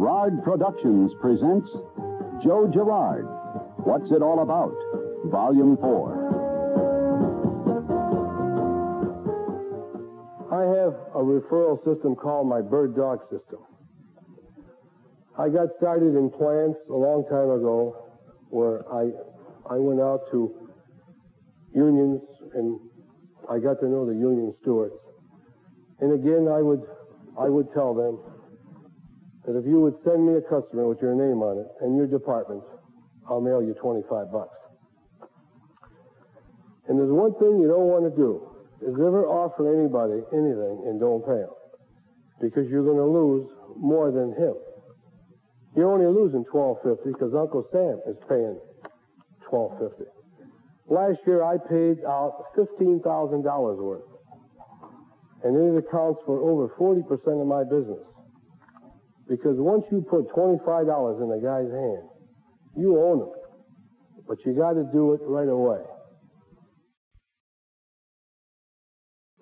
Girard Productions presents Joe Girard. What's It All About? Volume 4. I have a referral system called my bird dog system. I got started in plants a long time ago where I, I went out to unions and I got to know the union stewards. And again, I would, I would tell them that if you would send me a customer with your name on it and your department, I'll mail you 25 bucks. And there's one thing you don't want to do is ever offer anybody anything and don't pay them because you're going to lose more than him. You're only losing 1250 because Uncle Sam is paying 1250. Last year I paid out $15,000 worth. And it accounts for over 40% of my business. Because once you put $25 in a guy's hand, you own him. But you got to do it right away.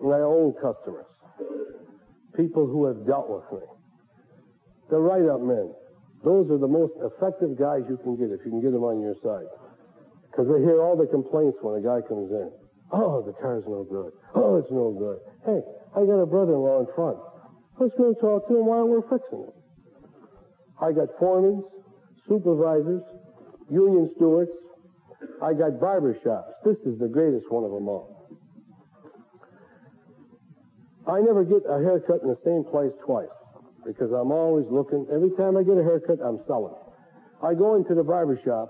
And I own customers, people who have dealt with me. The write-up men, those are the most effective guys you can get if you can get them on your side. Because they hear all the complaints when a guy comes in. Oh, the car's no good. Oh, it's no good. Hey, I got a brother-in-law in front. Let's go talk to him while we're fixing it. I got foremen, supervisors, union stewards. I got barber shops. This is the greatest one of them all. I never get a haircut in the same place twice because I'm always looking. Every time I get a haircut, I'm selling. I go into the barber shop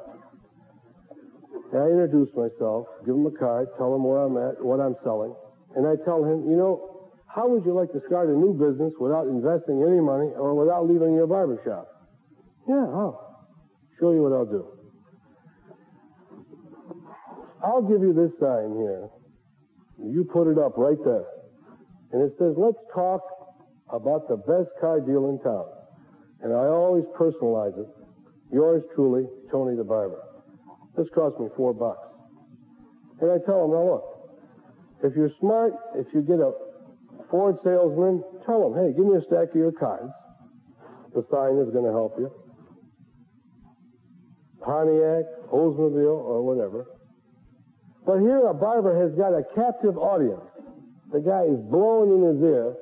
and I introduce myself, give him a card, tell him where I'm at, what I'm selling, and I tell him, you know, how would you like to start a new business without investing any money or without leaving your barber shop? Yeah, I'll show you what I'll do. I'll give you this sign here. You put it up right there. And it says, let's talk about the best car deal in town. And I always personalize it. Yours truly, Tony the Barber. This cost me four bucks. And I tell them, now look, if you're smart, if you get a Ford salesman, tell him, hey, give me a stack of your cards. The sign is going to help you. Pontiac, Oldsmobile, or whatever. But here a barber has got a captive audience. The guy is blowing in his ear.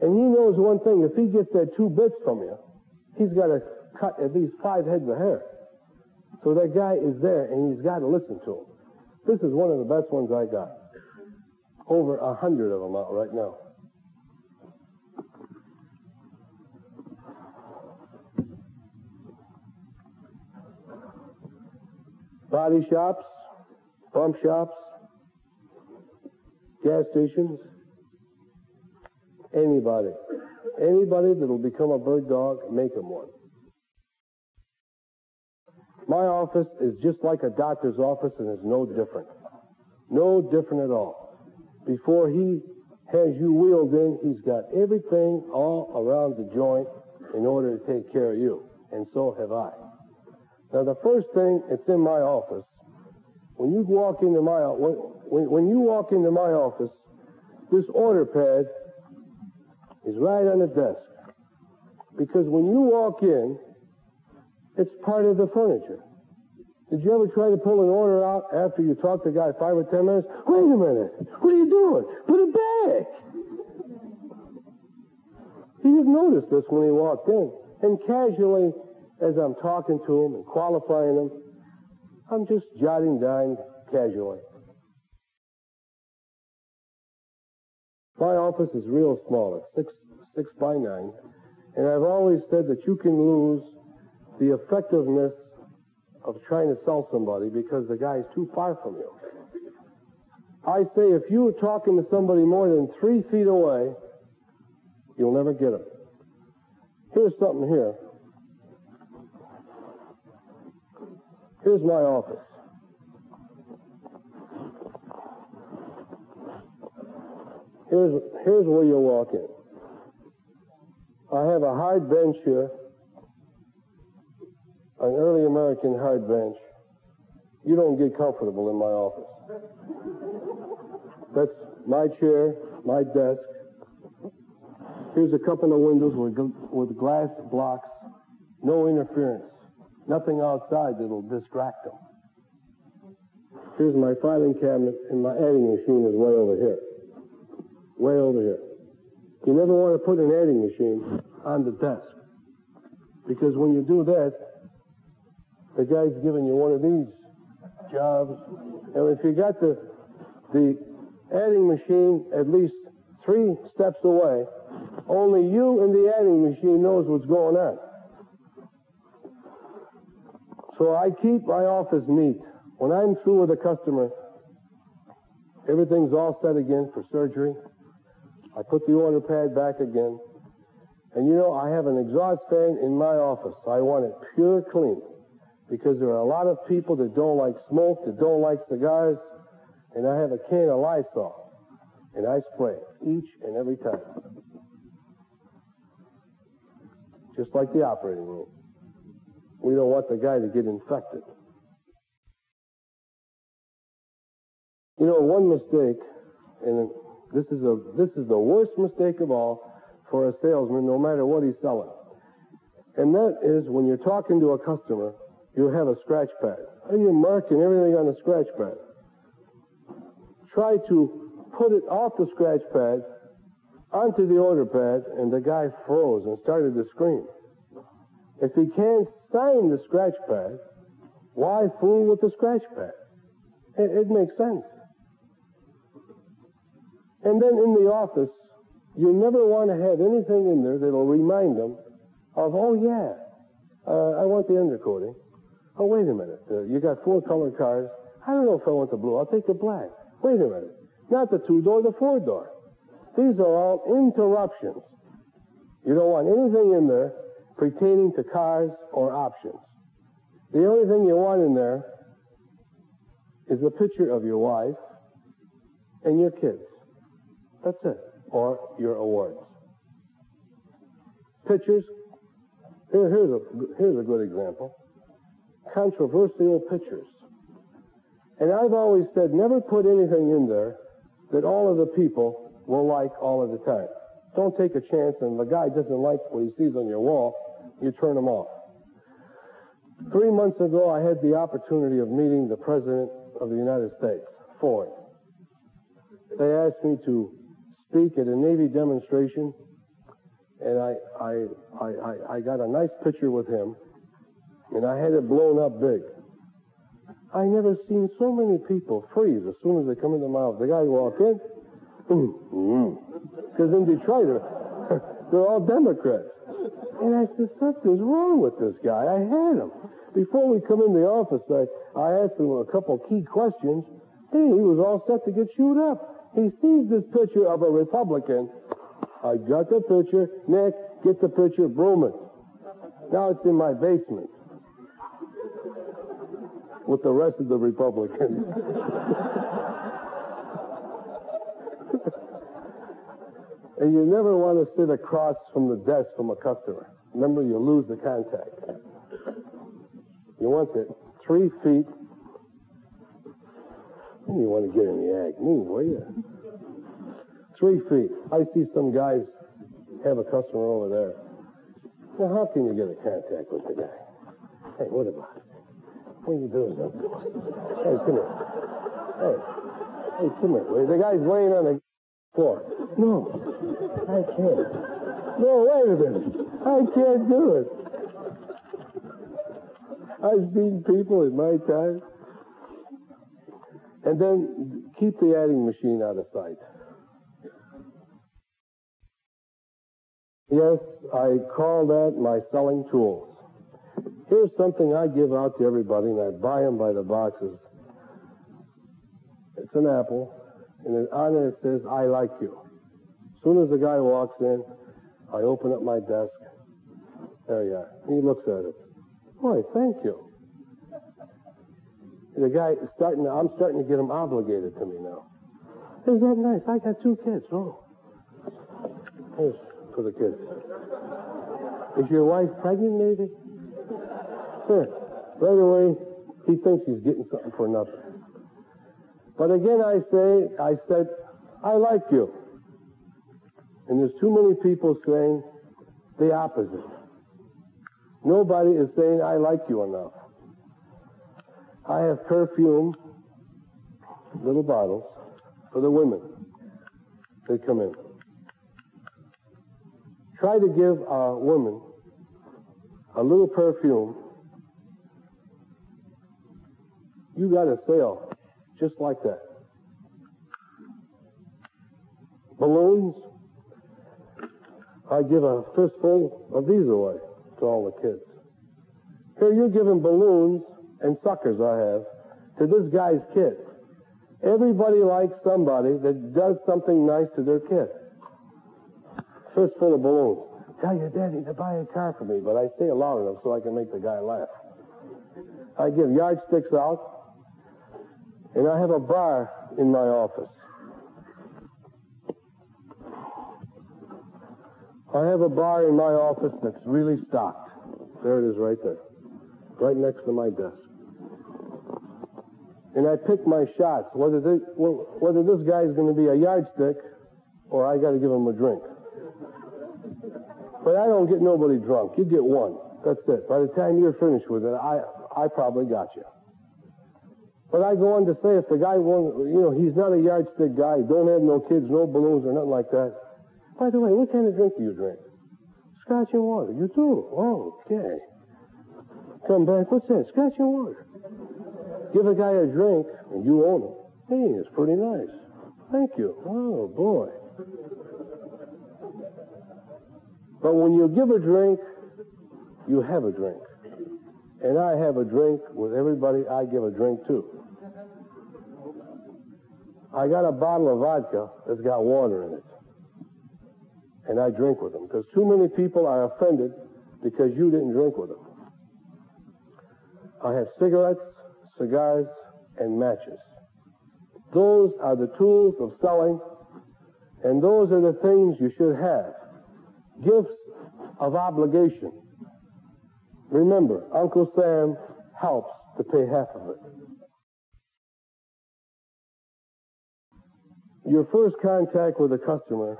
And he knows one thing. If he gets that two bits from you, he's got to cut at least five heads of hair. So that guy is there and he's got to listen to him. This is one of the best ones I got. Over a hundred of them out right now. Body shops, pump shops, gas stations, anybody. Anybody that'll become a bird dog, make him one. My office is just like a doctor's office and is no different. No different at all. Before he has you wheeled in, he's got everything all around the joint in order to take care of you. And so have I. Now, the first thing that's in my office, when you walk into my when, when you walk into my office, this order pad is right on the desk. Because when you walk in, it's part of the furniture. Did you ever try to pull an order out after you talked to the guy five or ten minutes? Wait a minute. What are you doing? Put it back. He didn't notice this when he walked in. And casually, as I'm talking to them and qualifying them, I'm just jotting down casually. My office is real small. It's six, six by nine. And I've always said that you can lose the effectiveness of trying to sell somebody because the guy is too far from you. I say if you are talking to somebody more than three feet away, you'll never get him. Here's something here. Here's my office. Here's, here's where you walk in. I have a hard bench here an early American hard bench, you don't get comfortable in my office. That's my chair, my desk. Here's a couple of windows with, with glass blocks, no interference, nothing outside that'll distract them. Here's my filing cabinet, and my adding machine is way over here. Way over here. You never want to put an adding machine on the desk. Because when you do that, the guy's giving you one of these jobs. And if you got the, the adding machine at least three steps away, only you and the adding machine knows what's going on. So I keep my office neat. When I'm through with a customer, everything's all set again for surgery. I put the order pad back again. And you know, I have an exhaust fan in my office. I want it pure clean because there are a lot of people that don't like smoke, that don't like cigars, and I have a can of Lysol, and I spray it each and every time. Just like the operating room. We don't want the guy to get infected. You know, one mistake, and this is a this is the worst mistake of all for a salesman, no matter what he's selling. And that is when you're talking to a customer, you have a scratch pad. And you're marking everything on the scratch pad. Try to put it off the scratch pad onto the order pad, and the guy froze and started to scream. If he can't sign the scratch pad, why fool with the scratch pad? It, it makes sense. And then in the office, you never want to have anything in there that'll remind them of, oh yeah, uh, I want the undercoating. Oh, wait a minute. Uh, you got four color cars. I don't know if I want the blue. I'll take the black. Wait a minute. Not the two door, the four door. These are all interruptions. You don't want anything in there pertaining to cars or options. The only thing you want in there is a picture of your wife and your kids. That's it. Or your awards. Pictures. Here, here's, a, here's a good example. Controversial pictures. And I've always said never put anything in there that all of the people will like all of the time. Don't take a chance and the guy doesn't like what he sees on your wall, you turn them off. Three months ago, I had the opportunity of meeting the President of the United States, Ford. They asked me to speak at a Navy demonstration, and I, I, I, I, got a nice picture with him, and I had it blown up big. I never seen so many people freeze as soon as they come into my office. The guy walk in, because in Detroit, they're all Democrats. And I said, something's wrong with this guy. I had him. Before we come in the office, I, I asked him a couple key questions. Hey, he was all set to get chewed up. He sees this picture of a Republican. I got the picture. Nick, get the picture, broom it. Now it's in my basement with the rest of the Republicans. and you never want to sit across from the desk from a customer. Remember, you lose the contact. You want it three feet you want to get in the act. Move, will you? Three feet. I see some guys have a customer over there. Well, how can you get a contact with the guy? Hey, what about it? What are you doing? Hey, come here. Hey, hey, come here. The guy's laying on the floor. No, I can't. No, wait a minute. I can't do it. I've seen people in my time and then keep the adding machine out of sight. Yes, I call that my selling tools. Here's something I give out to everybody, and I buy them by the boxes. It's an apple, and on it it says, I like you. As soon as the guy walks in, I open up my desk. There you are. He looks at it. Boy, thank you the guy is starting to, I'm starting to get him obligated to me now. Is that nice? I got two kids. Oh. Here's for the kids. Is your wife pregnant, maybe? Here. Right away, he thinks he's getting something for nothing. But again, I say, I said, I like you. And there's too many people saying the opposite. Nobody is saying, I like you enough. I have perfume, little bottles, for the women. They come in. Try to give a woman a little perfume. You got a sale just like that. Balloons. I give a fistful of these away to all the kids. Here you're giving balloons and suckers I have to this guy's kid. Everybody likes somebody that does something nice to their kid. Fistful of balloons. Tell your daddy to buy a car for me, but I say it loud enough so I can make the guy laugh. I give yardsticks out, and I have a bar in my office. I have a bar in my office that's really stocked. There it is right there, right next to my desk. And I pick my shots, whether, they, whether this guy's going to be a yardstick or I got to give him a drink. But I don't get nobody drunk. You get one. That's it. By the time you're finished with it, I, I probably got you. But I go on to say if the guy won't, you know, he's not a yardstick guy, don't have no kids, no balloons or nothing like that. By the way, what kind of drink do you drink? Scotch and water. You do? Oh, okay. Come back. What's that? Scotch and water. Give a guy a drink and you own it. Hey, it's pretty nice. Thank you. Oh, boy. But when you give a drink, you have a drink. And I have a drink with everybody I give a drink to. I got a bottle of vodka that's got water in it. And I drink with them because too many people are offended because you didn't drink with them. I have cigarettes, cigars, and matches. Those are the tools of selling, and those are the things you should have gifts of obligation. Remember, Uncle Sam helps to pay half of it. Your first contact with a customer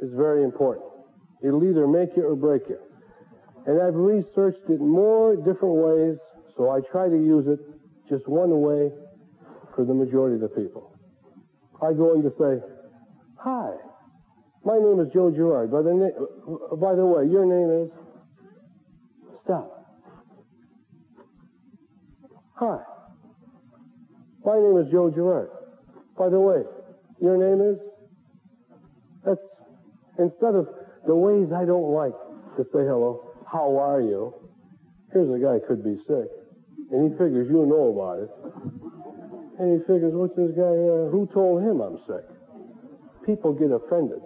is very important. It'll either make you or break you. And I've researched it more different ways, so I try to use it just one way for the majority of the people. I go in to say, Hi, my name is Joe Girard. By the, na- by the way, your name is? Stop. Hi. My name is Joe Girard. By the way, your name is? That's instead of the ways I don't like to say hello, how are you? Here's a guy could be sick, and he figures you know about it. And he figures, what's this guy, uh, who told him I'm sick? People get offended.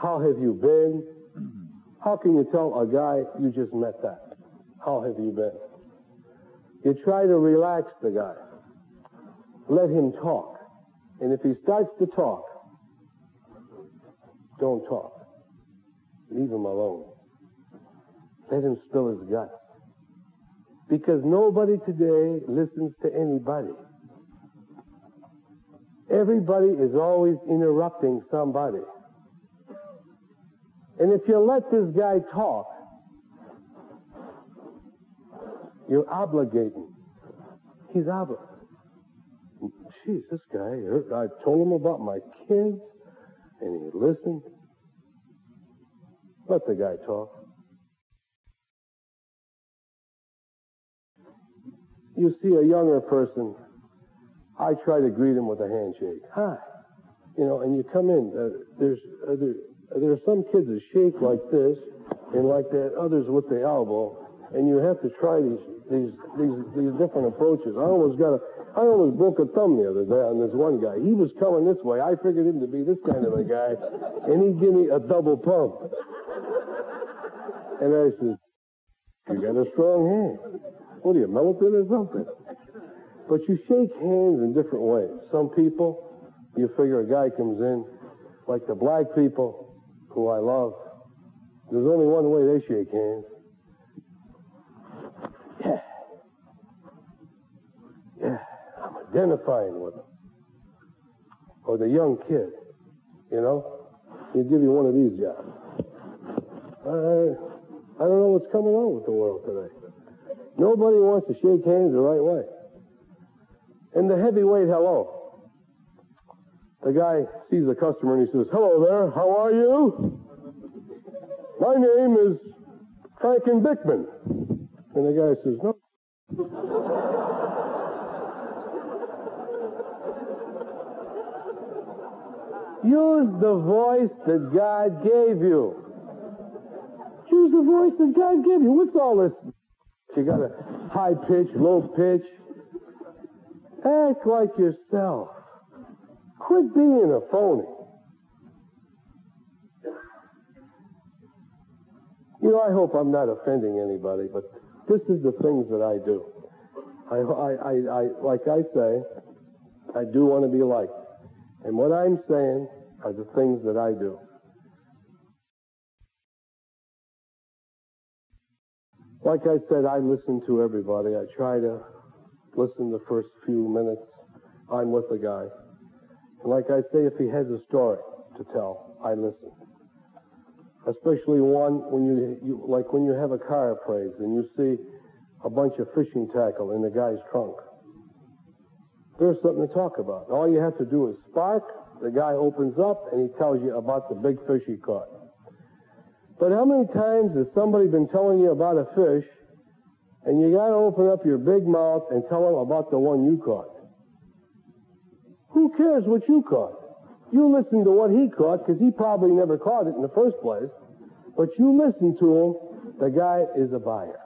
How have you been? How can you tell a guy you just met that? How have you been? You try to relax the guy. Let him talk. And if he starts to talk, don't talk. Leave him alone. Let him spill his guts. Because nobody today listens to anybody. Everybody is always interrupting somebody. And if you let this guy talk, you're obligating. He's obligated. Jeez, this guy, I told him about my kids, and he listened. Let the guy talk. You see a younger person, I try to greet him with a handshake. Hi. You know, and you come in, uh, there's, uh, there, there are some kids that shake like this and like that, others with the elbow, and you have to try these these these these different approaches. I almost got a I almost broke a thumb the other day on this one guy. He was coming this way. I figured him to be this kind of a guy, and he give me a double pump. And I says, "You got a strong hand. What are you melted or something?" But you shake hands in different ways. Some people, you figure a guy comes in, like the black people, who I love. There's only one way they shake hands. Yeah. Yeah. I'm identifying with them. Or the young kid, you know? he'd give you one of these jobs. I, I don't know what's coming on with the world today. Nobody wants to shake hands the right way. And the heavyweight hello. The guy sees the customer and he says, Hello there, how are you? My name is Franken Bickman. And the guy says, No. Use the voice that God gave you. Use the voice that God gave you. What's all this? You got a high pitch, low pitch. Act like yourself. Quit being a phony. You know, I hope I'm not offending anybody, but this is the things that I do. I, I, I, I like I say, I do want to be liked. And what I'm saying are the things that I do. Like I said, I listen to everybody. I try to listen the first few minutes. I'm with the guy. And like I say, if he has a story to tell, I listen. Especially one when you, you like when you have a car appraised and you see a bunch of fishing tackle in the guy's trunk. There's something to talk about. All you have to do is spark, the guy opens up, and he tells you about the big fish he caught. But how many times has somebody been telling you about a fish, and you got to open up your big mouth and tell them about the one you caught? Who cares what you caught? You listen to what he caught because he probably never caught it in the first place. But you listen to him, the guy is a buyer.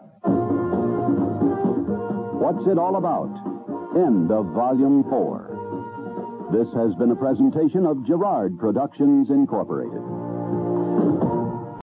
What's it all about? End of Volume 4. This has been a presentation of Girard Productions, Incorporated.